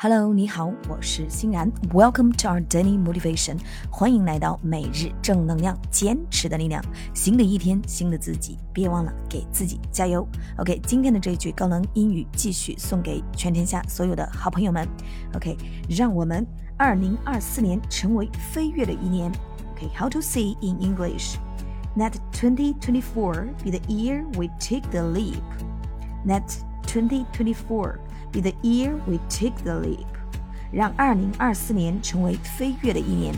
Hello，你好，我是欣然。Welcome to our daily motivation，欢迎来到每日正能量，坚持的力量。新的一天，新的自己，别忘了给自己加油。OK，今天的这一句高能英语继续送给全天下所有的好朋友们。OK，让我们二零二四年成为飞跃的一年。OK，how to say in English？Let 2024 be the year we take the leap. Let 2024 be the year we take the leap，让二零二四年成为飞跃的一年。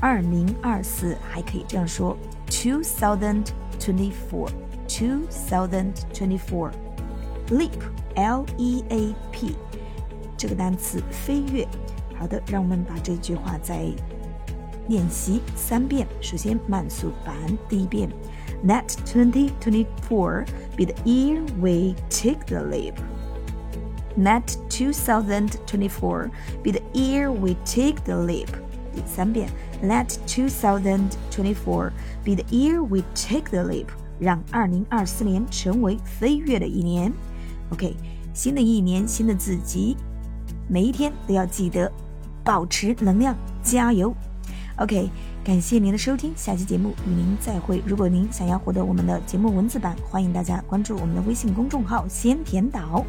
二零二四还可以这样说：two thousand twenty four，two thousand twenty four。leap，l e a p，这个单词飞跃。好的，让我们把这句话再练习三遍。首先慢速版，第一遍：Let 2024 be the year we take the leap. Let 2024 be the year we take the leap. 第三遍，Let 2024 be the year we take the leap. 让2024年成为飞跃的一年。OK，新的一年，新的自己，每一天都要记得保持能量，加油。OK，感谢您的收听，下期节目与您再会。如果您想要获得我们的节目文字版，欢迎大家关注我们的微信公众号“先甜岛”。